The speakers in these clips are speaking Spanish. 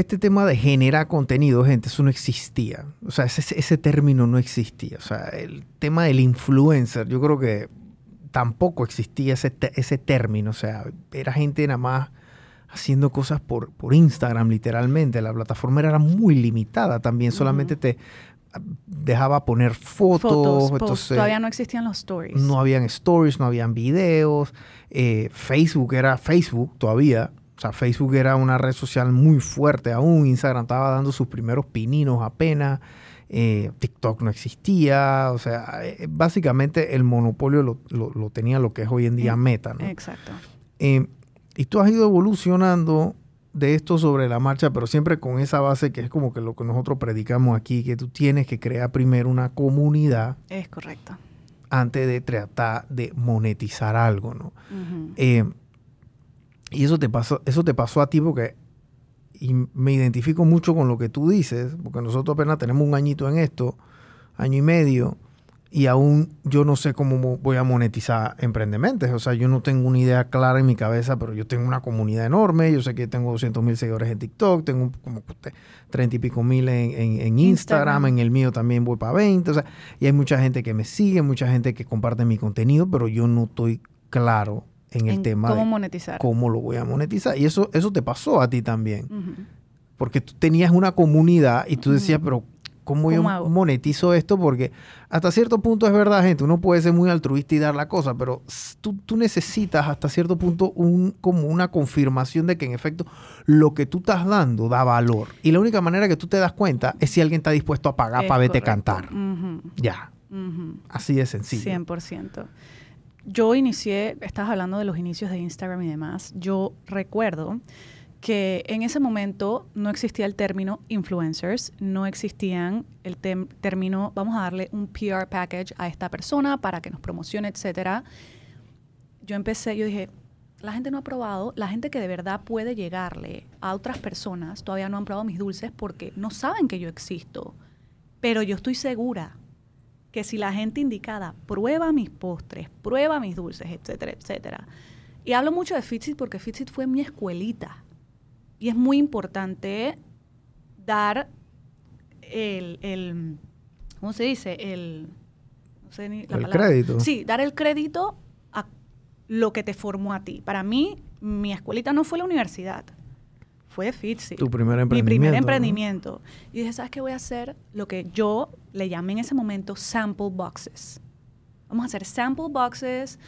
este tema de generar contenido, gente, eso no existía. O sea, ese, ese término no existía. O sea, el tema del influencer, yo creo que tampoco existía ese, ese término. O sea, era gente nada más haciendo cosas por, por Instagram, literalmente. La plataforma era muy limitada también. Solamente te dejaba poner fotos. Todavía no existían los stories. No habían stories, no habían videos. Eh, Facebook era Facebook todavía. O sea, Facebook era una red social muy fuerte aún. Instagram estaba dando sus primeros pininos apenas. Eh, TikTok no existía. O sea, eh, básicamente el monopolio lo, tenía lo que es hoy en día Meta. ¿no? Exacto. y tú has ido evolucionando de esto sobre la marcha, pero siempre con esa base que es como que lo que nosotros predicamos aquí, que tú tienes que crear primero una comunidad. Es correcto. Antes de tratar de monetizar algo, ¿no? Eh, y eso te pasó, eso te pasó a ti porque y me identifico mucho con lo que tú dices, porque nosotros apenas tenemos un añito en esto, año y medio, y aún yo no sé cómo voy a monetizar Emprendementes. O sea, yo no tengo una idea clara en mi cabeza, pero yo tengo una comunidad enorme. Yo sé que tengo 200 mil seguidores en TikTok, tengo como 30 y pico mil en, Instagram. en el mío también voy para 20. O sea, y hay mucha gente que me sigue, mucha gente que comparte mi contenido, pero yo no estoy claro en el tema cómo monetizar. Cómo lo voy a monetizar. Y eso, eso te pasó a ti también. Porque tú tenías una comunidad y tú decías, pero ¿Cómo, yo monetizo esto? Porque hasta cierto punto es verdad, gente, uno puede ser muy altruista y dar la cosa, pero tú, tú, necesitas hasta cierto punto un, como una confirmación de que en efecto lo que tú estás dando da valor. Y la única manera que tú te das cuenta es si alguien está dispuesto a pagar para verte cantar. Ya. Así de sencillo. 100%. Yo inicié, estás hablando de los inicios de Instagram y demás. Yo recuerdo que en ese momento no existía el término influencers, no existían el término, vamos a darle un PR package a esta persona para que nos promocione, etcétera. Yo empecé, yo dije, la gente no ha probado, la gente que de verdad puede llegarle a otras personas todavía no han probado mis dulces porque no saben que yo existo. Pero yo estoy segura que si la gente indicada prueba mis postres, prueba mis dulces, etcétera, etcétera. Y hablo mucho de Fitsit porque Fitsit fue mi escuelita y es muy importante dar el, ¿cómo se dice? El, no sé ni la el crédito. Sí, dar el crédito a lo que te formó a ti. Para mí, mi escuelita no fue la universidad, fue Fitzy. Tu primer emprendimiento. Mi primer emprendimiento. Y dije, ¿sabes qué voy a hacer? Lo que yo le llamé en ese momento sample boxes. Vamos a hacer sample boxes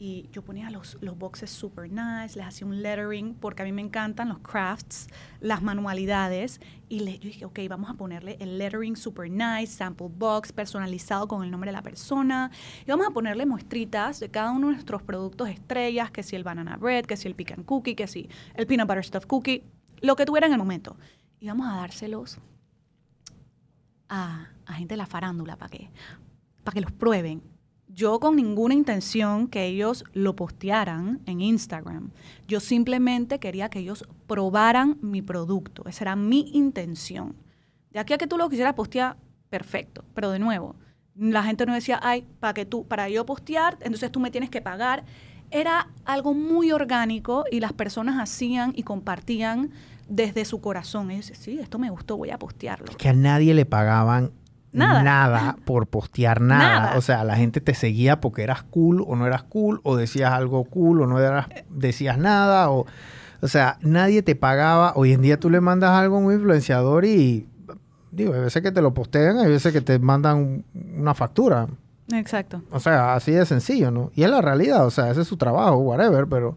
y yo ponía los, los boxes super nice, les hacía un lettering, porque a mí me encantan los crafts, las manualidades, y le, yo dije, ok, vamos a ponerle el lettering super nice, sample box, personalizado con el nombre de la persona, y vamos a ponerle muestritas de cada uno de nuestros productos estrellas, que si el banana bread, que si el pecan cookie, que si el peanut butter stuff cookie, lo que tuviera en el momento. Y vamos a dárselos a, a gente de la farándula para que, para que los prueben yo con ninguna intención que ellos lo postearan en Instagram. Yo simplemente quería que ellos probaran mi producto. Esa era mi intención. De aquí a que tú lo quisieras postear, perfecto. Pero de nuevo, la gente no decía, ay, para que tú, para yo postear, entonces tú me tienes que pagar. Era algo muy orgánico y las personas hacían y compartían desde su corazón. Dice, sí, esto me gustó, voy a postearlo. Que a nadie le pagaban Nada. por postear nada. O sea, la gente te seguía porque eras cool o no eras cool, o decías algo cool o no eras, decías nada, o, o sea, nadie te pagaba. Hoy en día tú le mandas algo a un influenciador y, digo, hay veces que te lo postean, hay veces que te mandan una factura. Exacto. O sea, así de sencillo, ¿no? Y es la realidad, o sea, ese es su trabajo, whatever, pero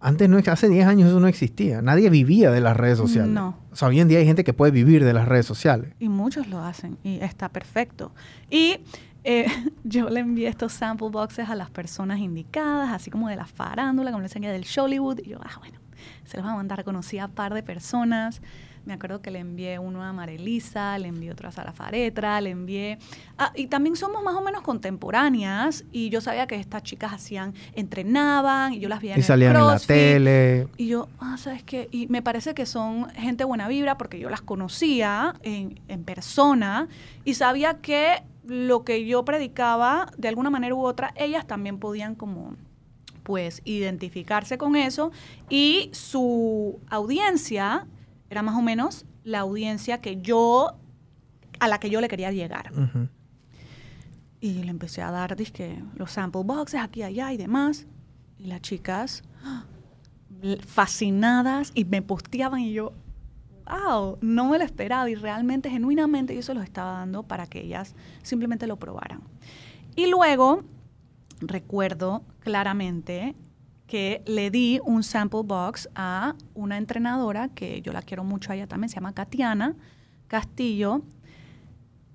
antes no, hace 10 años eso no existía. Nadie vivía de las redes sociales. No. O sea, hoy en día hay gente que puede vivir de las redes sociales. Y muchos lo hacen y está perfecto. Y eh, yo le envié estos sample boxes a las personas indicadas, así como de la farándula, como les enseñé del Hollywood. Y yo, ah, bueno, se los va a mandar. Conocí a un par de personas. Me acuerdo que le envié uno a Marelisa, le envié otro a Sara Faretra, le envié... Ah, y también somos más o menos contemporáneas y yo sabía que estas chicas hacían, entrenaban y yo las veía y salían en la tele. Y yo, ah, ¿sabes qué? Y me parece que son gente buena vibra porque yo las conocía en, en persona y sabía que lo que yo predicaba, de alguna manera u otra, ellas también podían como pues identificarse con eso y su audiencia Era más o menos la audiencia que yo, a la que yo le quería llegar. Y le empecé a dar, dizque, los sample boxes aquí, allá y demás. Y las chicas ¡ah! fascinadas y me posteaban y yo, wow, no me lo esperaba. Y realmente, genuinamente, yo se los estaba dando para que ellas simplemente lo probaran. Y luego, recuerdo claramente que le di un sample box a una entrenadora que yo la quiero mucho a ella también, se llama Katiana Castillo.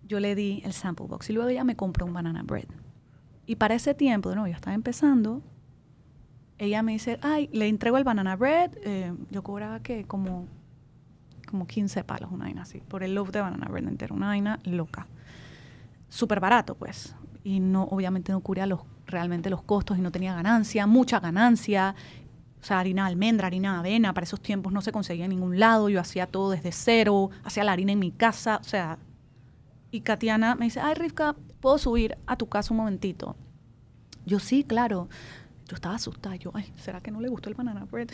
Yo le di el sample box y luego ella me compró un banana bread. Y para ese tiempo, de nuevo, yo estaba empezando, ella me dice, ay, le entrego el banana bread, eh, yo cobraba que como, como 15 palos, una vaina así, por el loaf de banana bread entero, una vaina loca. Súper barato, pues. Y no, obviamente no cubría los, realmente los costos y no tenía ganancia, mucha ganancia. O sea, harina de almendra, harina de avena, para esos tiempos no se conseguía en ningún lado, yo hacía todo desde cero, hacía la harina en mi casa, o sea. Y Katiana me dice, ay, Rivka, ¿puedo subir a tu casa un momentito? Yo sí, claro. Yo estaba asustada. Yo, ay, ¿será que no le gustó el banana bread?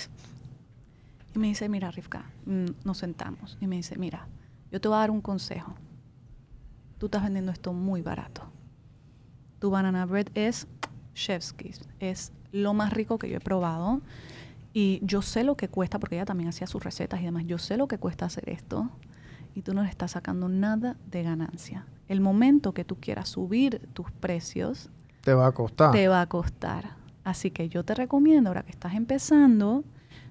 Y me dice, mira, Rivka, mm, nos sentamos. Y me dice, mira, yo te voy a dar un consejo. Tú estás vendiendo esto muy barato. Tu banana bread es chef's kiss. Es lo más rico que yo he probado. Y yo sé lo que cuesta, porque ella también hacía sus recetas y demás. Yo sé lo que cuesta hacer esto. Y tú no le estás sacando nada de ganancia. El momento que tú quieras subir tus precios, Te va a costar. te va a costar. Así que yo te recomiendo, ahora que estás empezando,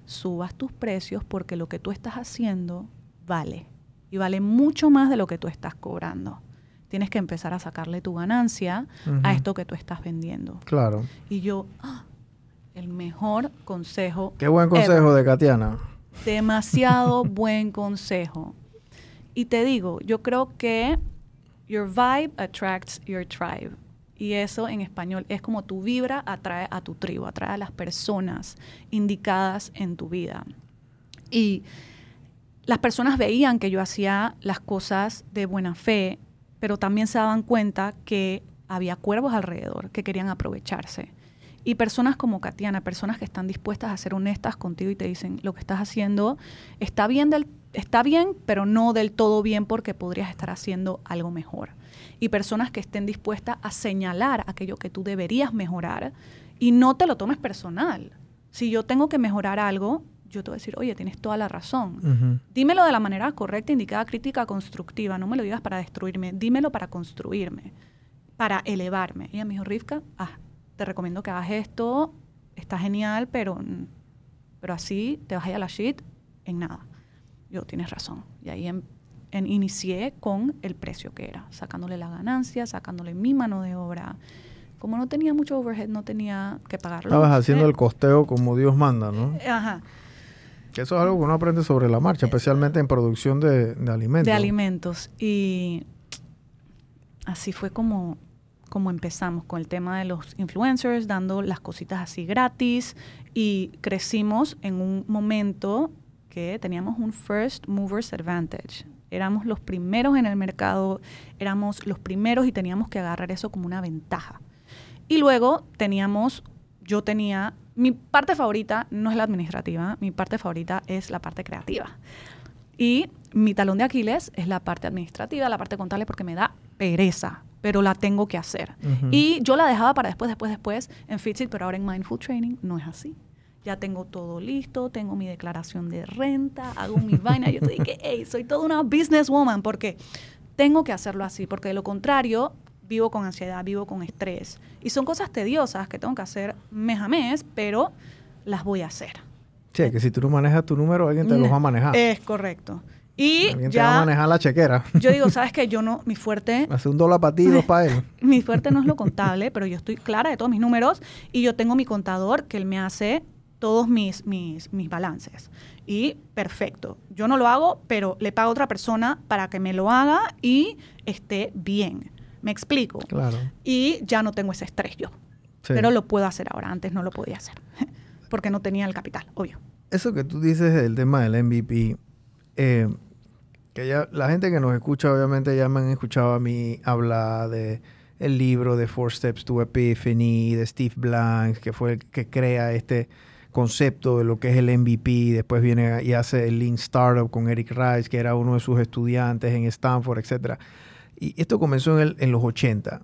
subas tus precios porque lo que tú estás haciendo vale. Y vale mucho más de lo que tú estás cobrando. Tienes que empezar a sacarle tu ganancia a esto que tú estás vendiendo. Claro. Y yo, ¡ah! el mejor consejo. Qué buen consejo ever. de Katiana. Demasiado buen consejo. Y te digo, yo creo que your vibe attracts your tribe. Y eso en español es como tu vibra atrae a tu tribu, atrae a las personas indicadas en tu vida. Y las personas veían que yo hacía las cosas de buena fe, pero también se daban cuenta que había cuervos alrededor que querían aprovecharse. Y personas como Katiana, personas que están dispuestas a ser honestas contigo y te dicen, lo que estás haciendo está bien, del, está bien, pero no del todo bien porque podrías estar haciendo algo mejor. Y personas que estén dispuestas a señalar aquello que tú deberías mejorar y no te lo tomes personal. Si yo tengo que mejorar algo, yo te voy a decir, oye, tienes toda la razón. Ujú. Dímelo de la manera correcta, indicada, crítica, constructiva. No me lo digas para destruirme, dímelo para construirme, para elevarme. Y ella me dijo, Rivka, ah, te recomiendo que hagas esto, está genial, pero, pero así te vas a ir a la shit en nada. Yo, tienes razón. Y ahí em- en- inicié con el precio que era, sacándole la ganancia, sacándole mi mano de obra. Como no tenía mucho overhead, no tenía que pagarlo. Estabas haciendo el costeo como Dios manda, ¿no? Ajá. Que eso es algo que uno aprende sobre la marcha, especialmente en producción de, de alimentos. de alimentos. Y así fue como, como empezamos con el tema de los influencers, dando las cositas así gratis. Y crecimos en un momento que teníamos un first movers advantage. Éramos los primeros en el mercado, éramos los primeros y teníamos que agarrar eso como una ventaja. Y luego teníamos, yo tenía, mi parte favorita no es la administrativa, mi parte favorita es la parte creativa. Y mi talón de Aquiles es la parte administrativa, la parte contable, porque me da pereza, pero la tengo que hacer. Ujú. Y yo la dejaba para después, después, después en Fitsit, pero ahora en Mindful Training no es así. Ya tengo todo listo, tengo mi declaración de renta, hago mi vaina. Yo te dije, hey, soy toda una businesswoman porque tengo que hacerlo así, porque de lo contrario vivo con ansiedad, vivo con estrés. Y son cosas tediosas que tengo que hacer mes a mes, pero las voy a hacer. Sí, que si tú no manejas tu número, alguien te los va a manejar. Es correcto. Y alguien te va a ya, manejar la chequera. yo digo, ¿sabes qué? Yo no, mi fuerte, Hace un dólar para ti y dos para él. mi fuerte no es lo contable, pero yo estoy clara de todos mis números y yo tengo mi contador que él me hace todos mis, mis, mis balances. Y perfecto. Yo no lo hago, pero le pago a otra persona para que me lo haga y esté bien. ¿Me explico? Claro. Y ya no tengo ese estrés yo. Sí. Pero lo puedo hacer ahora. Antes no lo podía hacer. Porque no tenía el capital, obvio. Eso que tú dices del tema del MVP, eh, que ya la gente que nos escucha, obviamente ya me han escuchado a mí hablar de el libro de Four Steps to Epiphany de Steve Blank, que fue el que crea este concepto de lo que es el MVP, después viene y hace el Lean Startup con Eric Rice, que era uno de sus estudiantes en Stanford, etc. Y esto comenzó en, el- en los 80.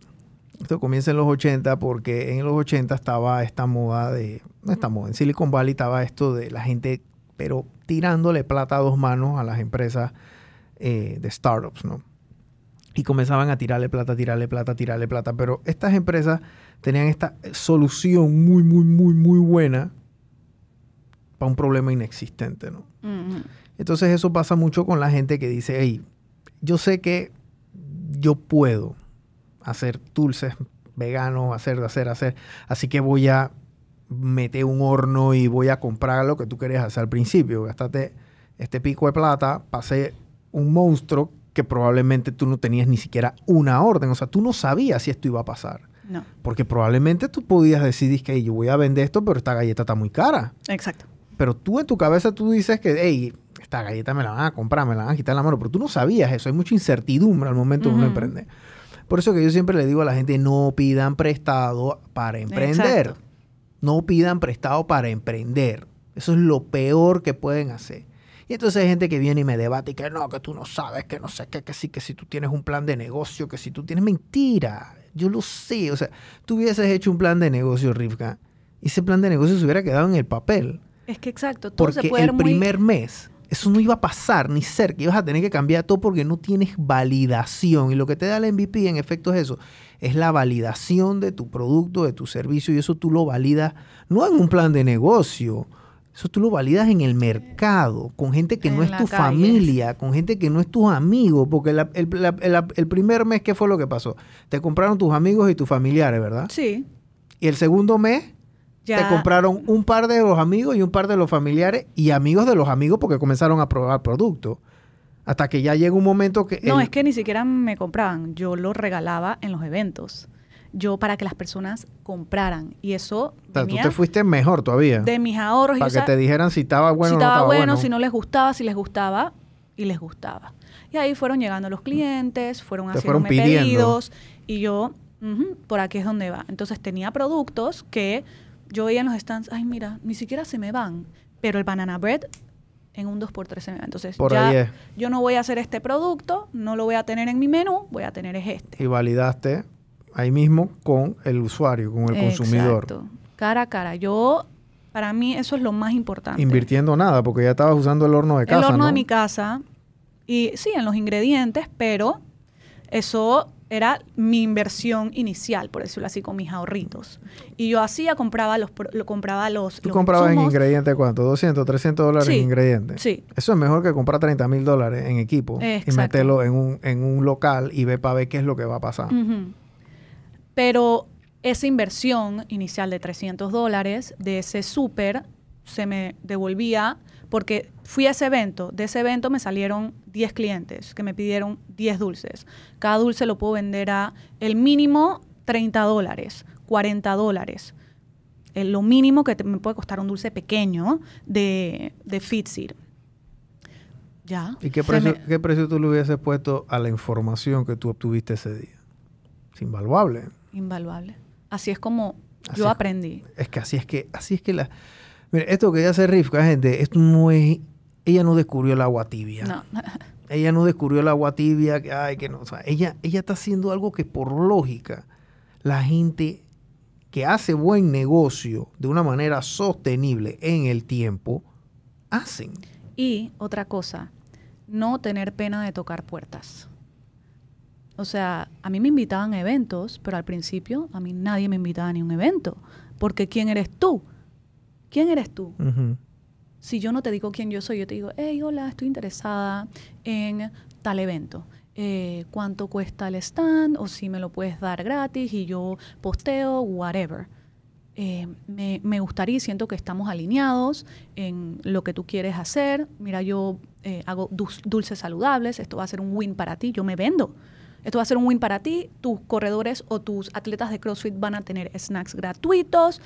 Esto comienza en los 80 porque en los 80 estaba esta moda de, no esta moda, en Silicon Valley estaba esto de la gente, pero tirándole plata a dos manos a las empresas eh, de startups, ¿no? Y comenzaban a tirarle plata, tirarle plata, tirarle plata. Pero estas empresas tenían esta solución muy, muy, muy, muy buena para un problema inexistente, ¿no? Ujú. Entonces eso pasa mucho con la gente que dice, hey, yo sé que yo puedo hacer dulces veganos, hacer, hacer, hacer, así que voy a meter un horno y voy a comprar lo que tú querías hacer al principio. Gastate este pico de plata, pasé un monstruo que probablemente tú no tenías ni siquiera una orden, o sea, tú no sabías si esto iba a pasar. No, Porque probablemente tú podías decidir que "Hey, yo voy a vender esto, pero esta galleta está muy cara. exacto. Pero tú en tu cabeza tú dices que, hey, esta galleta me la van a comprar, me la van a quitar la mano, pero tú no sabías eso. Hay mucha incertidumbre al momento de uno emprender. Por eso que yo siempre le digo a la gente, no pidan prestado para emprender. Exacto. No pidan prestado para emprender. Eso es lo peor que pueden hacer. Y entonces hay gente que viene y me debate y que no, que tú no sabes, que no sé qué, que sí, que si tú tienes un plan de negocio, que si tú tienes mentira. Yo lo sé. O sea, tú hubieses hecho un plan de negocio, Rivka, y ese plan de negocio se hubiera quedado en el papel. Es que exacto, todo Porque se puede el muy... primer mes, eso no iba a pasar ni cerca. Ibas a tener que cambiar todo porque no tienes validación. Y lo que te da el MVP, en efecto, es eso. Es la validación de tu producto, de tu servicio. Y eso tú lo validas no en un plan de negocio. Eso tú lo validas en el mercado, con gente que no es tu calle. familia, con gente que no es tus amigos. Porque la- el, la- el- el primer mes, ¿qué fue lo que pasó? Te compraron tus amigos y tus familiares, ¿verdad? Sí, Y el segundo mes, ya... te compraron un par de los amigos y un par de los familiares y amigos de los amigos porque comenzaron a probar producto. Hasta que ya llega un momento que... No, el- es que ni siquiera me compraban, yo lo regalaba en los eventos. Yo para que las personas compraran. Y eso o sea, tú te fuiste mejor todavía. de mis ahorros. y para yo que sa- te dijeran si estaba bueno si o no estaba bueno, bueno. si no les gustaba, si les gustaba y les gustaba. Y ahí fueron llegando los clientes, fueron Te haciéndome pedidos y yo, ujú, por aquí es donde va. Entonces tenía productos que yo veía en los stands, ay mira, ni siquiera se me van, pero el banana bread en un 2x3 se me va. Entonces Por ya ahí es. yo no voy a hacer este producto, no lo voy a tener en mi menú, voy a tener es este. Y validaste ahí mismo con el usuario, con el consumidor. Exacto. Cara a cara. Yo, para mí eso es lo más importante. Invirtiendo nada, porque ya estabas usando el horno de casa, el horno ¿no? de mi casa y sí, en los ingredientes, pero eso era mi inversión inicial, por decirlo así, con mis ahorritos. Y yo hacía, compraba los, lo compraba los, ¿Tú los comprabas en ingredientes cuánto? ¿200, 300 dólares Sí, en ingredientes? sí. Eso es mejor que comprar 30 mil dólares en equipo y meterlo en un, en un local y ver para ver qué es lo que va a pasar. Pero esa inversión inicial de 300 dólares de ese súper se me devolvía porque fui a ese evento. De ese evento me salieron 10 clientes que me pidieron 10 dulces. Cada dulce lo puedo vender a el mínimo 30 dólares, 40 dólares. Eh, lo mínimo que te- me puede costar un dulce pequeño de, de Fitseed. Ya. ¿Y qué precio, me- qué precio tú le hubieses puesto a la información que tú obtuviste ese día? Es invaluable. Invaluable. Así es como Así yo es. aprendí. Es que así es que, así es que la. Mire, esto que ella hace Rifka, gente, esto no es. Ella no descubrió el agua tibia. No. Ella no descubrió el agua tibia, que ay, que no. O sea, ella, ella está haciendo algo que por lógica la gente que hace buen negocio de una manera sostenible en el tiempo hacen. Y otra cosa, no tener pena de tocar puertas. O sea, a mí me invitaban a eventos, pero al principio a mí nadie me invitaba a ningún evento. Porque ¿quién eres tú? ¿Quién eres tú? Si yo no te digo quién yo soy, yo te digo, hey, hola, estoy interesada en tal evento. Eh, ¿Cuánto cuesta el stand? O si me lo puedes dar gratis y yo posteo, whatever. Eh, me, me gustaría y siento que estamos alineados en lo que tú quieres hacer. Mira, yo eh, hago dul- dulces saludables, esto va a ser un win para ti, yo me vendo. Esto va a ser un win para ti, tus corredores o tus atletas de CrossFit van a tener snacks gratuitos.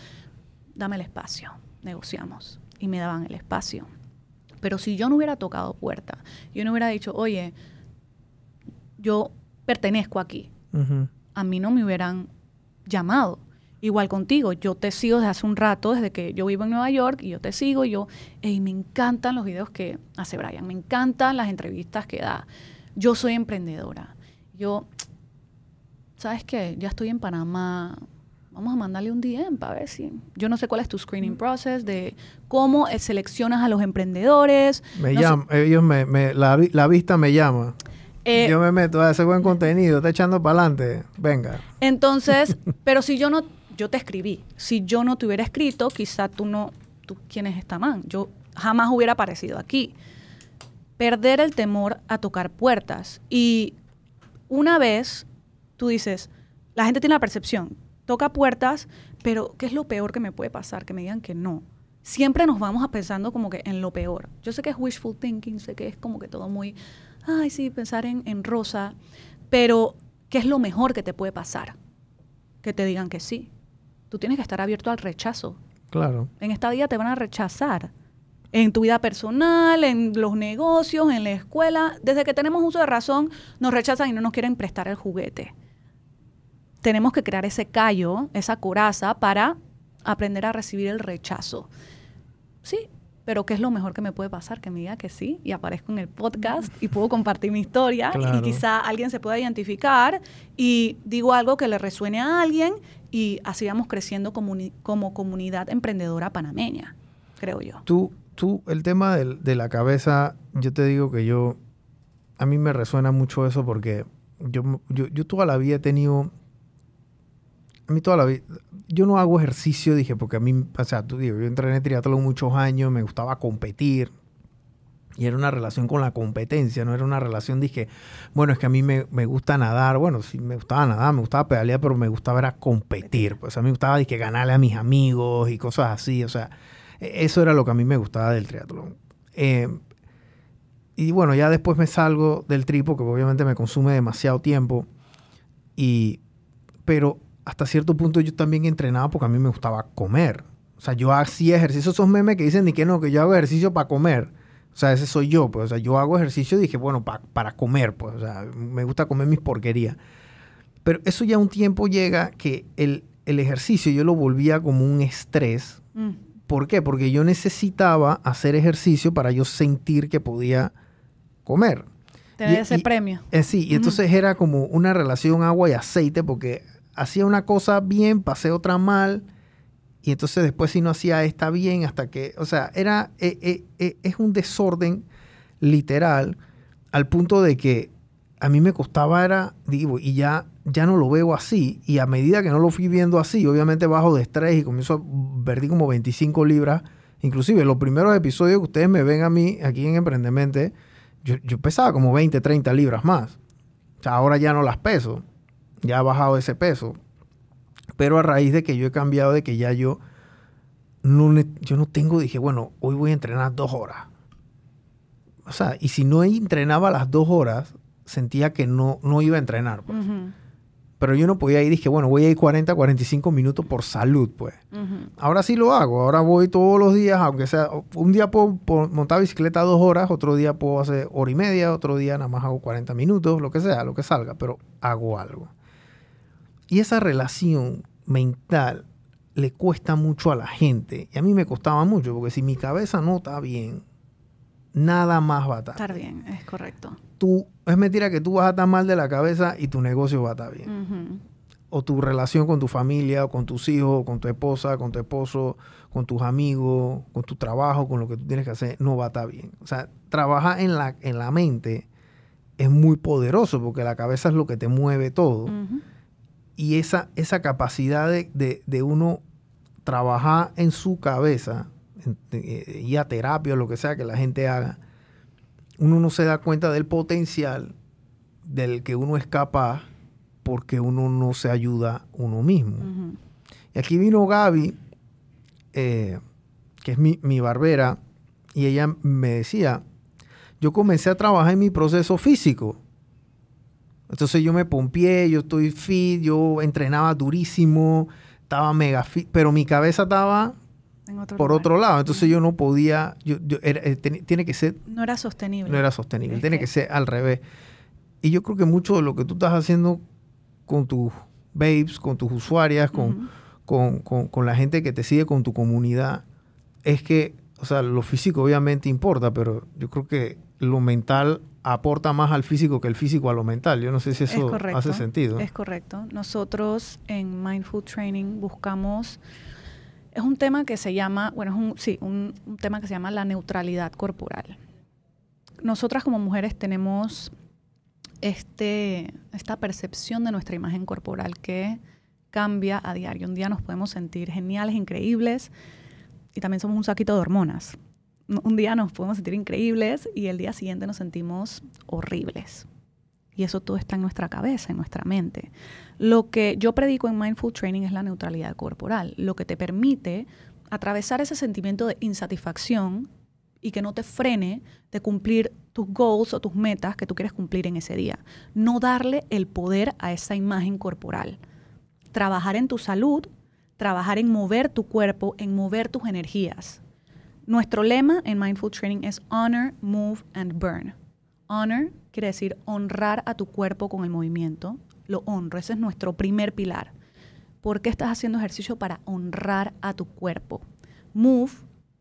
Dame el espacio, negociamos. Y me daban el espacio. Pero si yo no hubiera tocado puerta, yo no hubiera dicho, oye, yo pertenezco aquí, a mí no me hubieran llamado. Igual contigo, yo te sigo desde hace un rato, desde que yo vivo en Nueva York, y yo te sigo, y yo, y me encantan los videos que hace Brian, me encantan las entrevistas que da. Yo soy emprendedora. Yo, ¿sabes qué? Ya estoy en Panamá, vamos a mandarle un DM para ver si. Yo no sé cuál es tu screening process de cómo eh, seleccionas a los emprendedores. Me No sé- ellos me, me- la vista me llama. Eh, Yo me meto a ese buen contenido, está echando para adelante. Venga. Entonces, pero si yo no, yo te escribí. Si yo no te hubiera escrito, quizá tú no, tú, ¿quién es esta man? Yo jamás hubiera aparecido aquí. Perder el temor a tocar puertas. Y una vez tú dices, la gente tiene la percepción, toca puertas, pero ¿qué es lo peor que me puede pasar? Que me digan que no. Siempre nos vamos a pensando como que en lo peor. Yo sé que es wishful thinking, sé que es como que todo muy, ay, sí, pensar en, en rosa, pero ¿qué es lo mejor que te puede pasar? Que te digan que sí. Tú tienes que estar abierto al rechazo. Claro. En esta vida te van a rechazar. En tu vida personal, en los negocios, en la escuela. Desde que tenemos uso de razón, nos rechazan y no nos quieren prestar el juguete. Tenemos que crear ese callo, esa coraza, para aprender a recibir el rechazo. Sí, pero ¿qué es lo mejor que me puede pasar? Que me diga que sí y aparezco en el podcast y puedo compartir mi historia y Claro. quizá alguien se pueda identificar y digo algo que le resuene a alguien y así vamos creciendo comuni- como comunidad emprendedora panameña, creo yo. Tú, tú, el tema del- de la cabeza, yo te digo que yo, a mí me resuena mucho eso porque yo, yo, yo toda la vida he tenido, a mí toda la vida, yo no hago ejercicio, dije, porque a mí, o sea, tú digo, yo entrené triatlón muchos años, me gustaba competir. Y era una relación con la competencia, no era una relación, dije, bueno, es que a mí me, me gusta nadar, bueno, sí me gustaba nadar, me gustaba pedalear, pero me gustaba era competir, pues a mí me gustaba dije, ganarle a mis amigos y cosas así, o sea, e- eso era lo que a mí me gustaba del triatlón. Eh, y bueno, ya después me salgo del tri porque obviamente me consume demasiado tiempo. Y, pero hasta cierto punto yo también entrenaba porque a mí me gustaba comer. O sea, yo hacía ejercicio. Esos memes que dicen ni que no, que yo hago ejercicio para comer. O sea, ese soy yo. Pues, o sea, yo hago ejercicio y dije, bueno, pa- para comer. Pues, o sea, me gusta comer mis porquerías. Pero eso ya un tiempo llega que el, el ejercicio yo lo volvía como un estrés Mm, ¿Por qué? Porque yo necesitaba hacer ejercicio para yo sentir que podía comer. Tener ese y- premio. Eh, sí, y entonces era como una relación agua y aceite porque hacía una cosa bien, pasé otra mal, y entonces después si no hacía esta bien, hasta que, o sea, era, eh, eh, eh, es un desorden literal al punto de que a mí me costaba era, digo, y ya, ya no lo veo así, y a medida que no lo fui viendo así, obviamente bajo de estrés y comienzo a perdí como 25 libras, inclusive los primeros episodios que ustedes me ven a mí aquí en Emprendemente, yo, yo pesaba como 20, 30 libras más. O sea, ahora ya no las peso. Ya ha bajado ese peso. Pero a raíz de que yo he cambiado, de que ya yo no, yo no tengo, dije, bueno, hoy voy a entrenar dos horas. O sea, y si no entrenaba las dos horas, sentía que no, no iba a entrenar. pues. Pero yo no podía ir, dije, bueno, voy a ir 40, 45 minutos por salud, pues. Ahora sí lo hago. Ahora voy todos los días, aunque sea un día puedo, puedo montar bicicleta dos horas, otro día puedo hacer hora y media, otro día nada más hago 40 minutos, lo que sea, lo que salga, pero hago algo. Y esa relación mental le cuesta mucho a la gente. Y a mí me costaba mucho, porque si mi cabeza no está bien, nada más va a estar. Estar bien, es correcto. Tú, es mentira que tú vas a estar mal de la cabeza y tu negocio va a estar bien o tu relación con tu familia, o con tus hijos, o con tu esposa, con tu esposo, con tus amigos, con tu trabajo, con lo que tú tienes que hacer, no va a estar bien. O sea, trabajar en la, en la mente es muy poderoso porque la cabeza es lo que te mueve todo. Y esa, esa capacidad de, de- de uno trabajar en su cabeza, en- eh, ir a terapia o lo que sea que la gente haga, uno no se da cuenta del potencial del que uno es capaz porque uno no se ayuda uno mismo. Y aquí vino Gaby, eh, que es mi, mi barbera, y ella me decía, yo comencé a trabajar en mi proceso físico. Entonces yo me pompié, yo estoy fit, yo entrenaba durísimo, estaba mega fit, pero mi cabeza estaba otro por lugar. otro lado. Entonces yo no podía, yo, yo era- eh, ten- tiene que ser, No era sostenible. no era sostenible, tiene que- que ser al revés. Y yo creo que mucho de lo que tú estás haciendo con tus babes, con tus usuarias, con, con, con, la gente que te sigue, con tu comunidad, es que, o sea, lo físico obviamente importa, pero yo creo que lo mental aporta más al físico que el físico a lo mental. Yo no sé si eso hace sentido. Es correcto. Nosotros en Mindful Training buscamos, es un tema que se llama, bueno, es un, sí, un, un tema que se llama la neutralidad corporal. Nosotras como mujeres tenemos este, esta percepción de nuestra imagen corporal que cambia a diario. Un día nos podemos sentir geniales, increíbles, y también somos un saquito de hormonas un día nos podemos sentir increíbles y el día siguiente nos sentimos horribles. Y eso todo está en nuestra cabeza, en nuestra mente. Lo que yo predico en Mindful Training es la neutralidad corporal, lo que te permite atravesar ese sentimiento de insatisfacción y que no te frene de cumplir tus goals o tus metas que tú quieres cumplir en ese día. No darle el poder a esa imagen corporal. Trabajar en tu salud, trabajar en mover tu cuerpo, en mover tus energías. Nuestro lema en Mindful Training es Honor, Move and Burn. Honor quiere decir honrar a tu cuerpo con el movimiento. Lo honro, ese es nuestro primer pilar. ¿Por qué estás haciendo ejercicio para honrar a tu cuerpo? Move,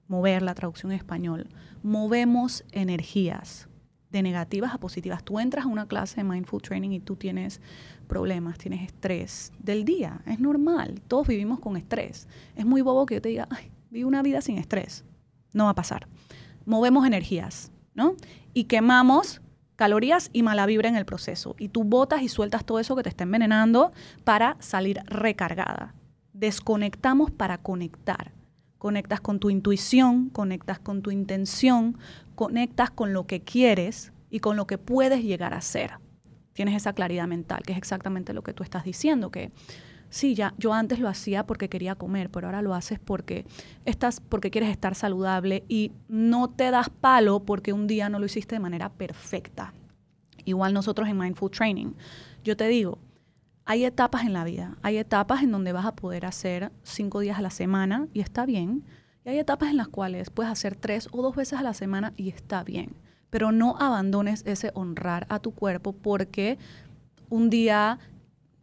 mover la traducción en español. Movemos energías de negativas a positivas. Tú entras a una clase de Mindful Training y tú tienes problemas, tienes estrés del día. Es normal, todos vivimos con estrés. Es muy bobo que yo te diga, ay, vive una vida sin estrés. No va a pasar. Movemos energías, ¿no? Y quemamos calorías y mala vibra en el proceso. Y tú botas y sueltas todo eso que te está envenenando para salir recargada. Desconectamos para conectar. Conectas con tu intuición, conectas con tu intención, conectas con lo que quieres y con lo que puedes llegar a ser. Tienes esa claridad mental, que es exactamente lo que tú estás diciendo, que sí, ya, yo antes lo hacía porque quería comer, pero ahora lo haces porque estás, porque quieres estar saludable y no te das palo porque un día no lo hiciste de manera perfecta. Igual nosotros en Mindful Training, yo te digo, hay etapas en la vida, hay etapas en donde vas a poder hacer cinco días a la semana y está bien, y hay etapas en las cuales puedes hacer tres o dos veces a la semana y está bien, pero no abandones ese honrar a tu cuerpo porque un día,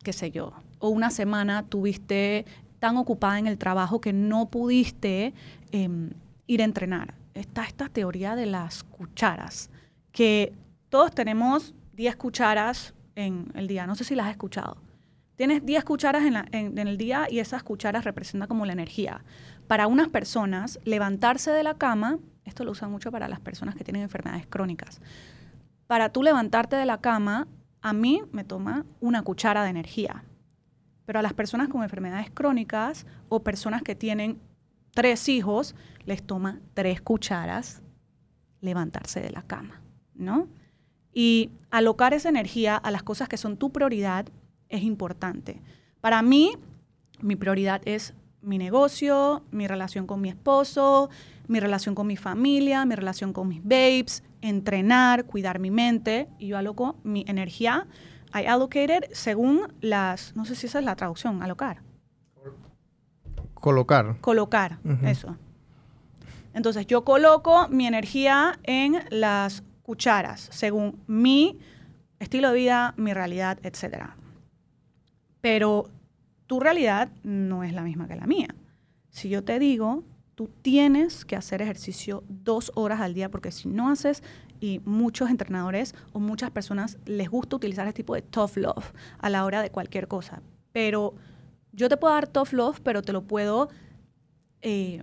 qué sé yo, o una semana tuviste tan ocupada en el trabajo que no pudiste em, ir a entrenar. Está esta teoría de las cucharas, que todos tenemos 10 cucharas en el día. No sé si las has escuchado. Tienes 10 cucharas en, el día y esas cucharas representan como la energía. Para unas personas, levantarse de la cama, esto lo usan mucho para las personas que tienen enfermedades crónicas. Para tú levantarte de la cama, a mí me toma una cuchara de energía. Pero a las personas con enfermedades crónicas o personas que tienen tres hijos, les toma tres cucharas levantarse de la cama, ¿no? Y alocar esa energía a las cosas que son tu prioridad es importante. Para mí, mi prioridad es mi negocio, mi relación con mi esposo, mi relación con mi familia, mi relación con mis babes, entrenar, cuidar mi mente. Y yo aloco mi energía I allocated según las, no sé si esa es la traducción, alocar. Colocar. Colocar, eso. Entonces yo coloco mi energía en las cucharas, según mi estilo de vida, mi realidad, etc. Pero tu realidad no es la misma que la mía. Si yo te digo, tú tienes que hacer ejercicio dos horas al día, porque si no haces y muchos entrenadores o muchas personas les gusta utilizar este tipo de tough love a la hora de cualquier cosa. Pero yo te puedo dar tough love, pero te lo puedo eh,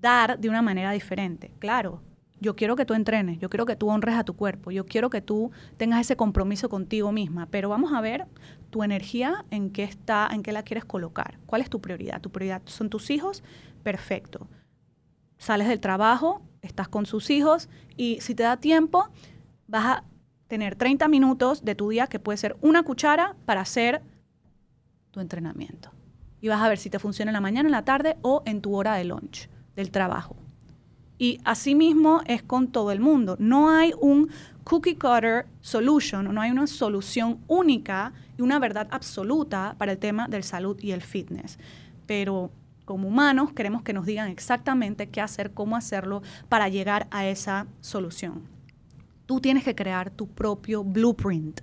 dar de una manera diferente. Claro, yo quiero que tú entrenes, yo quiero que tú honres a tu cuerpo, yo quiero que tú tengas ese compromiso contigo misma, pero vamos a ver tu energía en qué está, en qué la quieres colocar. ¿Cuál es tu prioridad? ¿Tu prioridad son tus hijos? Perfecto. Sales del trabajo, estás con sus hijos y si te da tiempo, vas a tener 30 minutos de tu día que puede ser una cuchara para hacer tu entrenamiento. Y vas a ver si te funciona en la mañana, en la tarde o en tu hora de lunch del trabajo. Y así mismo es con todo el mundo. No hay un cookie cutter solution, no hay una solución única y una verdad absoluta para el tema del salud y el fitness. Pero como humanos queremos que nos digan exactamente qué hacer, cómo hacerlo para llegar a esa solución. Tú tienes que crear tu propio blueprint.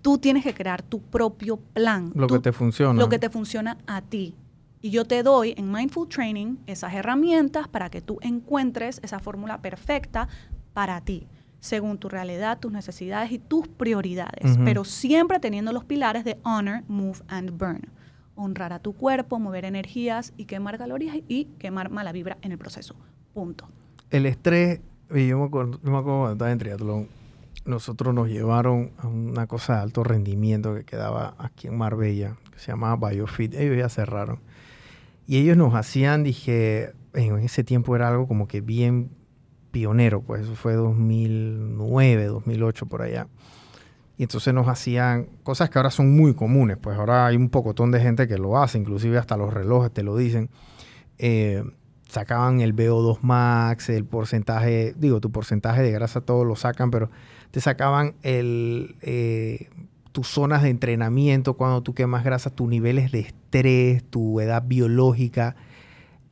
Tú tienes que crear tu propio plan. Lo que te funciona. Lo que te funciona a ti. Y yo te doy en Mindful Training esas herramientas para que tú encuentres esa fórmula perfecta para ti, según tu realidad, tus necesidades y tus prioridades, pero siempre teniendo los pilares de honor, move and burn. Honrar a tu cuerpo, mover energías y quemar calorías y quemar mala vibra en el proceso. Punto. El estrés, yo me acuerdo, yo me acuerdo cuando estaba en triatlón, nosotros nos llevaron a una cosa de alto rendimiento que quedaba aquí en Marbella, que se llamaba BioFit. Ellos ya cerraron. Y ellos nos hacían, dije, en ese tiempo era algo como que bien pionero, pues eso fue 2009, 2008 por allá. Y entonces nos hacían cosas que ahora son muy comunes, pues ahora hay un pocotón de gente que lo hace, inclusive hasta los relojes te lo dicen. Eh, sacaban el VO2 max, el porcentaje, digo, tu porcentaje de grasa, todo lo sacan, pero te sacaban el, eh, tus zonas de entrenamiento, cuando tú quemas grasa, tus niveles de estrés, tu edad biológica.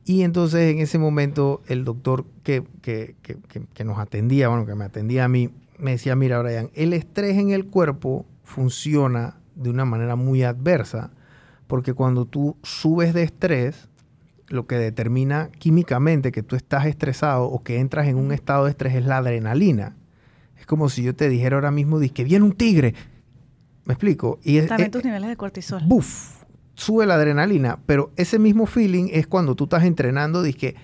Y entonces en ese momento el doctor que, que, que, nos atendía, bueno, que me atendía a mí, me decía, mira Brian, el estrés en el cuerpo funciona de una manera muy adversa, porque cuando tú subes de estrés, lo que determina químicamente que tú estás estresado o que entras en un estado de estrés es la adrenalina. Es como si yo te dijera ahora mismo, que viene un tigre. ¿Me explico? Y También tus niveles de cortisol. Buf, sube la adrenalina, pero ese mismo feeling es cuando tú estás entrenando, que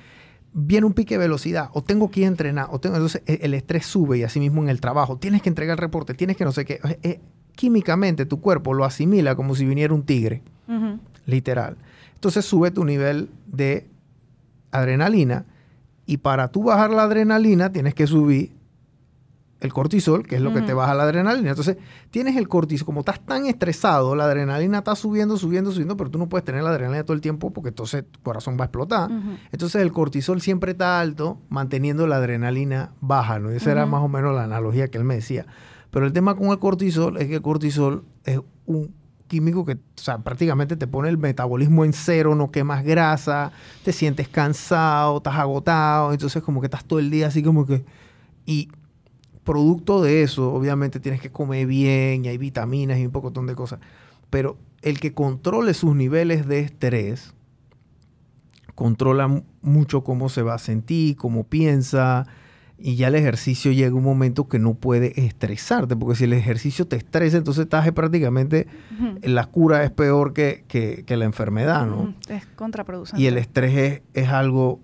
viene un pique de velocidad, o tengo que ir a entrenar, o tengo, entonces e, el estrés sube y así mismo en el trabajo, tienes que entregar el reporte, tienes que no sé qué. Eh, químicamente tu cuerpo lo asimila como si viniera un tigre, literal. Entonces sube tu nivel de adrenalina y para tú bajar la adrenalina tienes que subir el cortisol, que es lo que te baja la adrenalina. Entonces, tienes el cortisol, como estás tan estresado, la adrenalina está subiendo, subiendo, subiendo, pero tú no puedes tener la adrenalina todo el tiempo porque entonces tu corazón va a explotar. Entonces, el cortisol siempre está alto, manteniendo la adrenalina baja, ¿no? esa era más o menos la analogía que él me decía. Pero el tema con el cortisol es que el cortisol es un químico que o sea, prácticamente te pone el metabolismo en cero, no quemas grasa, te sientes cansado, estás agotado, entonces como que estás todo el día así como que... Y producto de eso, obviamente tienes que comer bien y hay vitaminas y un poco de cosas. Pero el que controle sus niveles de estrés, controla mucho cómo se va a sentir, cómo piensa, y ya el ejercicio llega un momento que no puede estresarte, porque si el ejercicio te estresa, entonces estás prácticamente, la cura es peor que, la enfermedad, ¿no? Es contraproducente. Y el estrés es algo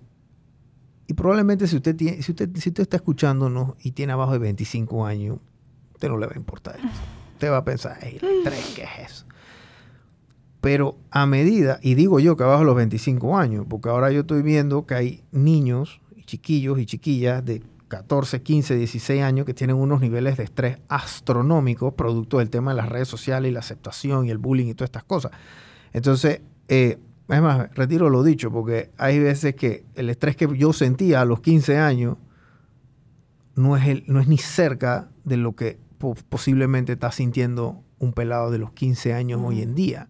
probablemente si usted, tiene, si usted, si usted está escuchándonos y tiene abajo de 25 años, usted no le va a importar eso. Usted va a pensar, hey, el ¿qué es eso? Pero a medida, y digo yo que abajo de los 25 años, porque ahora yo estoy viendo que hay niños, chiquillos y chiquillas de 14, 15, 16 años que tienen unos niveles de estrés astronómicos, producto del tema de las redes sociales y la aceptación y el bullying y todas estas cosas. Entonces, eh, es más, retiro lo dicho, porque hay veces que el estrés que yo sentía a los 15 años no es, el, no es ni cerca de lo que posiblemente está sintiendo un pelado de los 15 años hoy en día.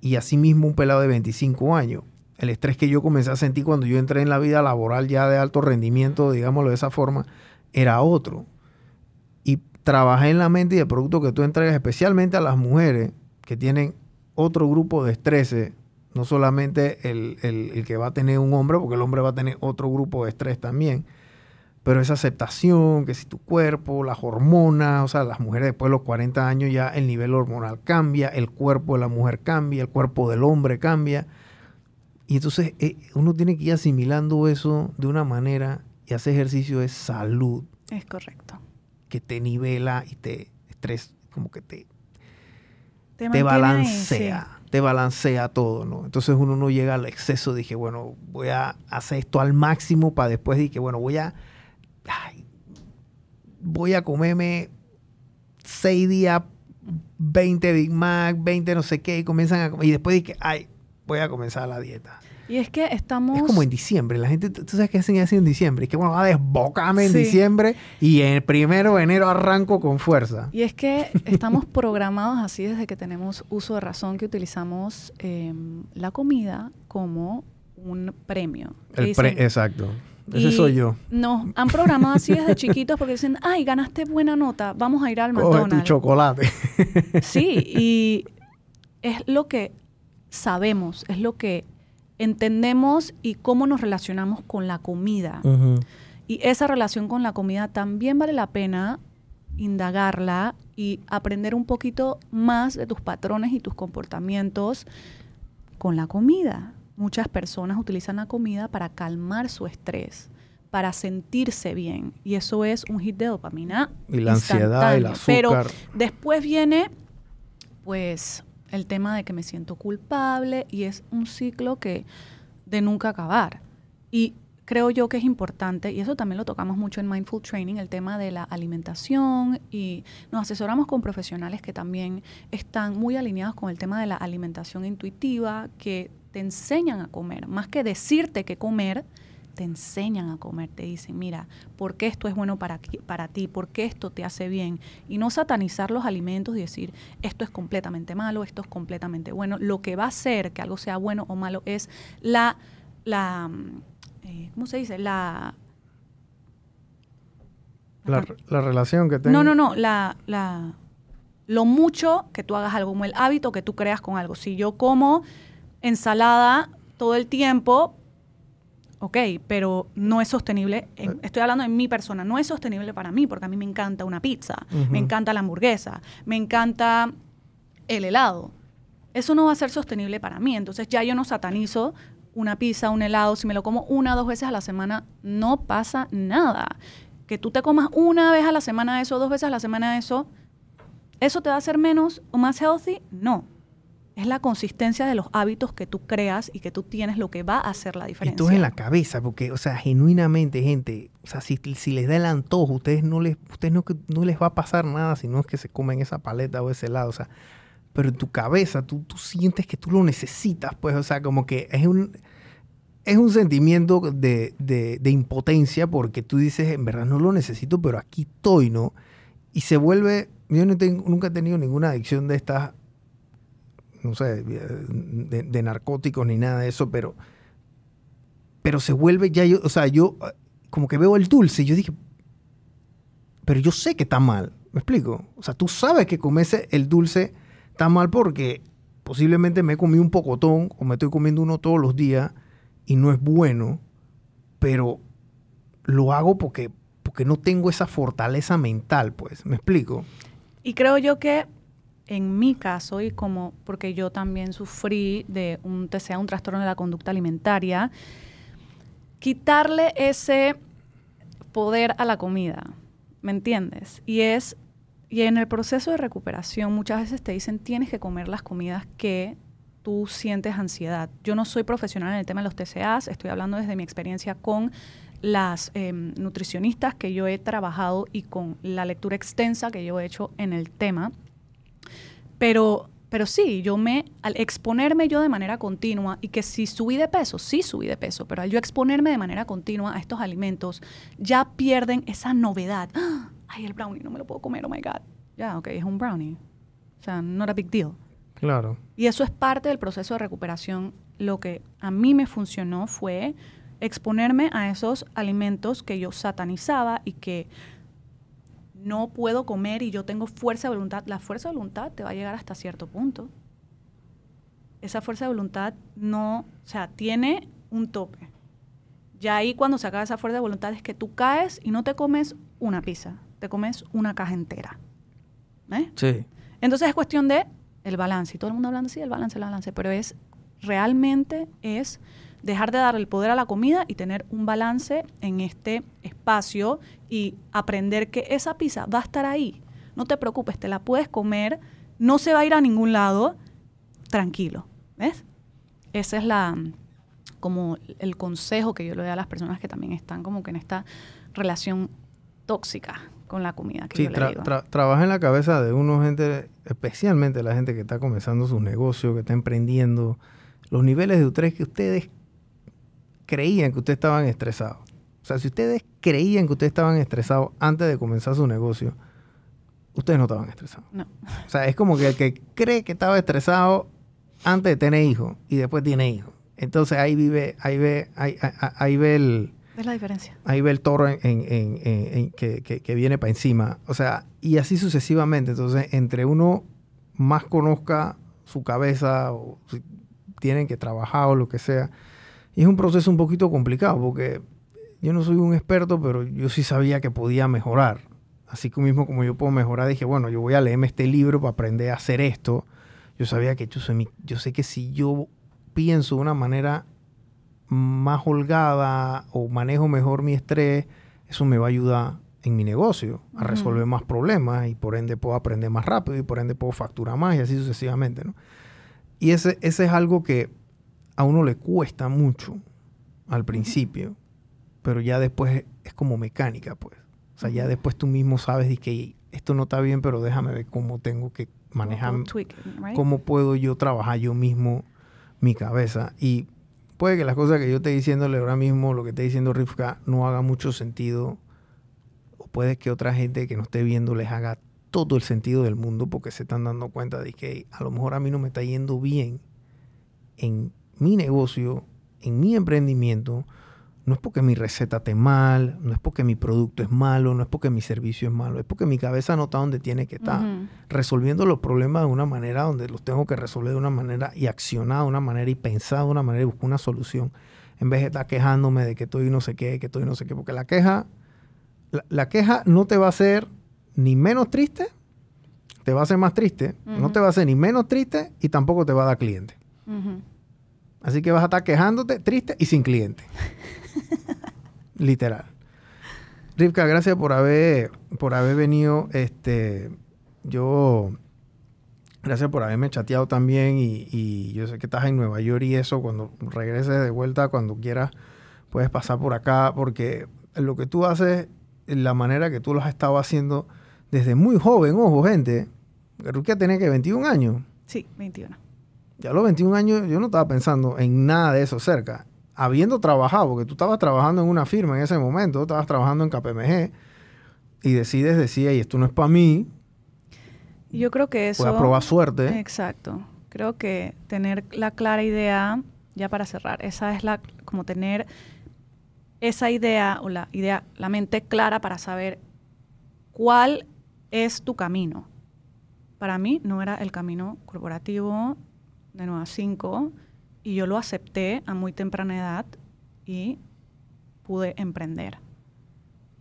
Y asimismo un pelado de 25 años. El estrés que yo comencé a sentir cuando yo entré en la vida laboral ya de alto rendimiento, digámoslo de esa forma, era otro. Y trabajé en la mente y el producto que tú entregas, especialmente a las mujeres que tienen otro grupo de estrés no solamente el, que va a tener un hombre, porque el hombre va a tener otro grupo de estrés también, pero esa aceptación, que si tu cuerpo, las hormonas, o sea, las mujeres después de los 40 años ya el nivel hormonal cambia, el cuerpo de la mujer cambia, el cuerpo del hombre cambia. Y entonces eh, uno tiene que ir asimilando eso de una manera y hacer ejercicio es salud. Es correcto. Que te nivela y te estrés, como que te, te, balancea balancea todo, ¿no? Entonces uno no llega al exceso, dije, bueno, voy a hacer esto al máximo para después dije, bueno, voy a, voy a comerme seis días, 20 Big Mac, 20 no sé qué, y comienzan a comer, y después dije, ay, voy a comenzar la dieta. Y es que estamos... Es como en diciembre. La gente, ¿tú sabes qué hacen así en diciembre? Es que, bueno, va a desbocarme en diciembre y en el primero de enero arranco con fuerza. Y es que estamos programados así desde que tenemos uso de razón, que utilizamos em, la comida como un premio. El exacto. Ese soy yo. Nos han programado así desde chiquitos porque dicen, ay, ganaste buena nota, vamos a ir al Coge McDonald's. tu chocolate. sí, y es lo que sabemos, es lo que entendemos y cómo nos relacionamos con la comida. Y esa relación con la comida también vale la pena indagarla y aprender un poquito más de tus patrones y tus comportamientos con la comida. Muchas personas utilizan la comida para calmar su estrés, para sentirse bien. Y eso es un hit de dopamina. Y la ansiedad, el azúcar. Pero después viene, pues, el tema de que me siento culpable y es un ciclo que de nunca acabar. Y creo yo que es importante, y eso también lo tocamos mucho en Mindful Training, el tema de la alimentación y nos asesoramos con profesionales que también están muy alineados con el tema de la alimentación intuitiva, que te enseñan a comer, más que decirte qué comer, te enseñan a comer, te dicen, mira, ¿por qué esto es bueno para, para ti? ¿Por qué esto te hace bien? Y no satanizar los alimentos y decir, esto es completamente malo, esto es completamente bueno. Lo que va a hacer que algo sea bueno o malo es la, la eh, ¿cómo se dice? La, la, relación que tengo. No, no, no, la, la, lo mucho que tú hagas algo, como el hábito que tú creas con algo. Si yo como ensalada todo el tiempo, ok, pero no es sostenible, eh. estoy hablando de mi persona, no es sostenible para mí, porque a mí me encanta una pizza, me encanta la hamburguesa, me encanta el helado. Eso no va a ser sostenible para mí, entonces ya yo no satanizo una pizza, un helado, si me lo como una o dos veces a la semana, no pasa nada. Que tú te comas una vez a la semana eso, dos veces a la semana eso, ¿eso te va a hacer menos o más healthy? No. Es la consistencia de los hábitos que tú creas y que tú tienes lo que va a hacer la diferencia. Esto es en la cabeza, porque, o sea, genuinamente, gente, o sea, si, si les da el antojo, ustedes no les, ustedes no, no les va a pasar nada si no es que se comen esa paleta o ese helado, o sea, pero en tu cabeza tú, tú sientes que tú lo necesitas, pues, o sea, como que es un, es un sentimiento de, de, impotencia porque tú dices, en verdad no lo necesito, pero aquí estoy, ¿no? Y se vuelve, yo no tengo, nunca he tenido ninguna adicción de estas, no sé, de, de, narcóticos ni nada de eso, pero, pero se vuelve ya, yo, o sea, yo como que veo el dulce y yo dije, pero yo sé que está mal, ¿me explico? O sea, tú sabes que comerse el dulce está mal porque posiblemente me he comido un pocotón o me estoy comiendo uno todos los días y no es bueno, pero lo hago porque, porque no tengo esa fortaleza mental, pues, ¿me explico? Y creo yo que en mi caso, y como porque yo también sufrí de un TCA, un trastorno de la conducta alimentaria, quitarle ese poder a la comida, ¿me entiendes? Y es y en el proceso de recuperación muchas veces te dicen tienes que comer las comidas que tú sientes ansiedad. Yo no soy profesional en el tema de los TCAs, estoy hablando desde mi experiencia con las em, nutricionistas que yo he trabajado y con la lectura extensa que yo he hecho en el tema. Pero, pero sí, yo me, al exponerme yo de manera continua y que si subí de peso, sí subí de peso, pero al yo exponerme de manera continua a estos alimentos, ya pierden esa novedad. Ay, el brownie, no me lo puedo comer, oh my God. Ya, ok, es un brownie. O sea, not a big deal. Claro. Y eso es parte del proceso de recuperación. Lo que a mí me funcionó fue exponerme a esos alimentos que yo satanizaba y que no puedo comer y yo tengo fuerza de voluntad. La fuerza de voluntad te va a llegar hasta cierto punto. Esa fuerza de voluntad no, o sea, tiene un tope. Ya ahí cuando se acaba esa fuerza de voluntad es que tú caes y no te comes una pizza, te comes una caja entera. ¿Eh? Sí. Entonces es cuestión de el balance. Y todo el mundo hablando así, el balance, el balance. Pero es, realmente es dejar de dar el poder a la comida y tener un balance en este espacio y aprender que esa pizza va a estar ahí. No te preocupes, te la puedes comer, no se va a ir a ningún lado, tranquilo. ¿Ves? Ese es la como el consejo que yo le doy a las personas que también están como que en esta relación tóxica con la comida. Que sí, trabaja en la cabeza de uno, gente, especialmente la gente que está comenzando su negocio, que está emprendiendo, los niveles de estrés que ustedes creían que ustedes estaban estresados. O sea, si ustedes creían que ustedes estaban estresados antes de comenzar su negocio, ustedes no estaban estresados. No. O sea, es como que el que cree que estaba estresado antes de tener hijos y después tiene hijos. Entonces ahí vive, ahí ve, ahí, ahí ve el, es la diferencia. Ahí ve el toro en, que, viene para encima. O sea, y así sucesivamente. Entonces, entre uno más conozca su cabeza, o tienen que trabajar o lo que sea. Y es un proceso un poquito complicado porque yo no soy un experto, pero yo sí sabía que podía mejorar. Así que mismo como yo puedo mejorar, dije, bueno, yo voy a leerme este libro para aprender a hacer esto. Yo sabía que yo, soy yo sé que si yo pienso de una manera más holgada o manejo mejor mi estrés, eso me va a ayudar en mi negocio a resolver más problemas y por ende puedo aprender más rápido y por ende puedo facturar más y así sucesivamente, ¿no? Y ese, ese es algo que a uno le cuesta mucho al principio, pero ya después es como mecánica, pues. O sea, ya después tú mismo sabes que esto no está bien, pero déjame ver cómo tengo que manejar, cómo puedo yo trabajar yo mismo mi cabeza. Y puede que las cosas que yo esté diciéndole ahora mismo, lo que esté diciendo Rifka, no haga mucho sentido. O puede que otra gente que no esté viendo les haga todo el sentido del mundo porque se están dando cuenta de que a lo mejor a mí no me está yendo bien en mi negocio, en mi emprendimiento, no es porque mi receta esté mal, no es porque mi producto es malo, no es porque mi servicio es malo, es porque mi cabeza no está donde tiene que estar, resolviendo los problemas de una manera donde los tengo que resolver de una manera y accionar de una manera y pensar de una manera y buscar una solución, en vez de estar quejándome de que estoy no sé qué, que estoy no sé qué, porque la queja, la, queja no te va a hacer ni menos triste, te va a hacer más triste, no te va a hacer ni menos triste y tampoco te va a dar cliente. Así que vas a estar quejándote, triste y sin cliente. Literal. Rivka, gracias por haber, por haber venido. Este, yo, gracias por haberme chateado también y, yo sé que estás en Nueva York y eso, cuando regreses de vuelta, cuando quieras, puedes pasar por acá, porque lo que tú haces, la manera que tú lo has estado haciendo desde muy joven, ojo, gente, Rivka tiene que 21 años. Sí, 21. Ya a los 21 años yo no estaba pensando en nada de eso cerca habiendo trabajado, porque tú estabas trabajando en una firma en ese momento, estabas trabajando en KPMG, y decides decir, y esto no es para mí. Yo creo que eso... Voy a probar suerte. Exacto. Creo que tener la clara idea, ya para cerrar, esa es la, como tener esa idea o la idea, la mente clara para saber cuál es tu camino. Para mí no era el camino corporativo de Nueva 5, y yo lo acepté a muy temprana edad y pude emprender.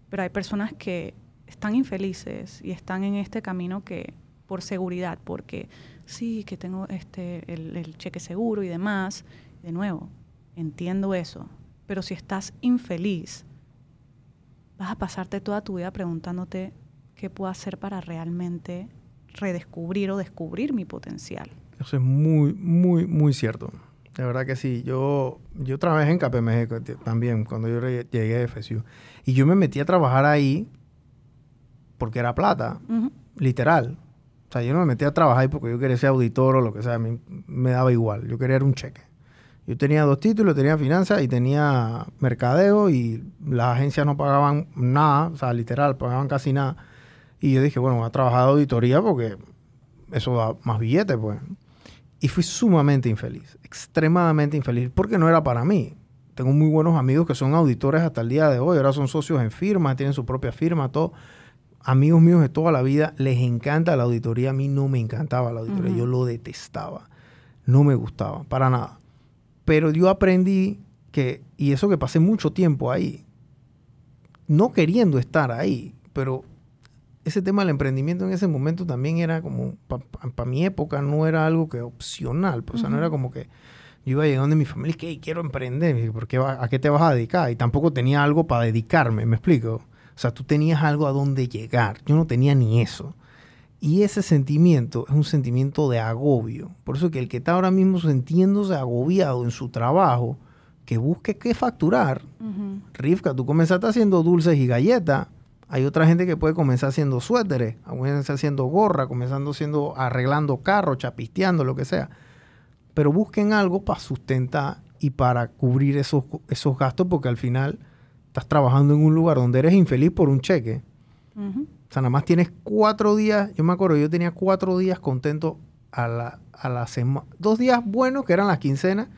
Pero hay personas que están infelices y están en este camino que por seguridad, porque sí, que tengo este, el, cheque seguro y demás. De nuevo, entiendo eso. Pero si estás infeliz, vas a pasarte toda tu vida preguntándote qué puedo hacer para realmente redescubrir o descubrir mi potencial. Eso es muy, muy, muy cierto. De verdad que sí. Yo, yo trabajé en KPMG también cuando yo llegué a FSU. Y yo me metí a trabajar ahí porque era plata, literal. O sea, yo no me metí a trabajar ahí porque yo quería ser auditor o lo que sea. A mí me daba igual. Yo quería un cheque. Yo tenía dos títulos, tenía finanzas y tenía mercadeo y las agencias no pagaban nada, o sea, literal, pagaban casi nada. Y yo dije, bueno, voy a trabajar de auditoría porque eso da más billetes, pues. Y fui sumamente infeliz, extremadamente infeliz, porque no era para mí. Tengo muy buenos amigos que son auditores hasta el día de hoy, ahora son socios en firma, tienen su propia firma, todo. Amigos míos de toda la vida, les encanta la auditoría, a mí no me encantaba la auditoría, yo lo detestaba, no me gustaba, para nada. Pero yo aprendí que, y eso que pasé mucho tiempo ahí, no queriendo estar ahí, pero ese tema del emprendimiento en ese momento también era como, para mi época no era algo que opcional, pues, o sea, no era como que yo iba llegando de mi familia y que quiero emprender, ¿por qué ¿a qué te vas a dedicar? Y tampoco tenía algo para dedicarme, ¿me explico? O sea, tú tenías algo a dónde llegar, yo no tenía ni eso. Y ese sentimiento es un sentimiento de agobio. Por eso que el que está ahora mismo sintiéndose agobiado en su trabajo, que busque qué facturar. Rivka, tú comenzaste haciendo dulces y galletas hay otra gente que puede comenzar haciendo suéteres, comenzar haciendo gorra, comenzando haciendo, arreglando carros, chapisteando, lo que sea. Pero busquen algo para sustentar y para cubrir esos, esos gastos, porque al final estás trabajando en un lugar donde eres infeliz por un cheque. O sea, nada más tienes cuatro días, yo me acuerdo, yo tenía cuatro días contento a la, a la semana, dos días buenos que eran las quincenas,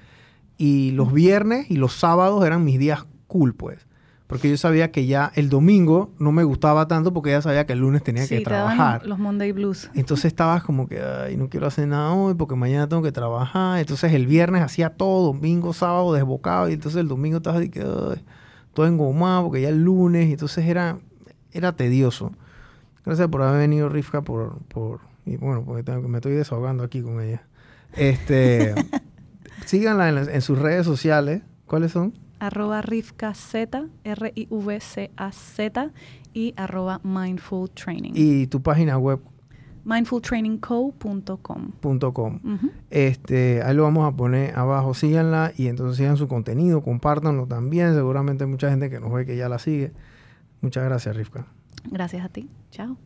y los viernes y los sábados eran mis días cool, pues Porque yo sabía que ya el domingo no me gustaba tanto porque ya sabía que el lunes tenía Sí, que te trabajar. los Monday Blues. Entonces estabas como que, ay, no quiero hacer nada hoy porque mañana tengo que trabajar. Entonces el viernes hacía todo, domingo, sábado, desbocado. Y entonces el domingo estabas de que, ay, todo engomado porque ya el lunes. Y entonces era, era tedioso. Gracias por haber venido, Rifka, por, por y bueno, porque tengo me estoy desahogando aquí con ella. Este, síganla en sus redes sociales. ¿Cuáles son? Arroba Rivka Z, R-I-V-C-A-Z y arroba Mindful Training. Y tu página web mindfultrainingco.com. com. Este, ahí lo vamos a poner abajo, síganla y entonces sigan su contenido, compártanlo también. Seguramente hay mucha gente que nos ve que ya la sigue. Muchas gracias, Rifka. Gracias a ti. Chao.